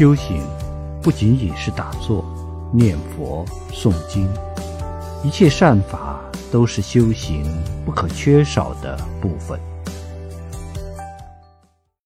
修行不仅仅是打坐念佛诵经一切善法都是修行不可缺少的部分。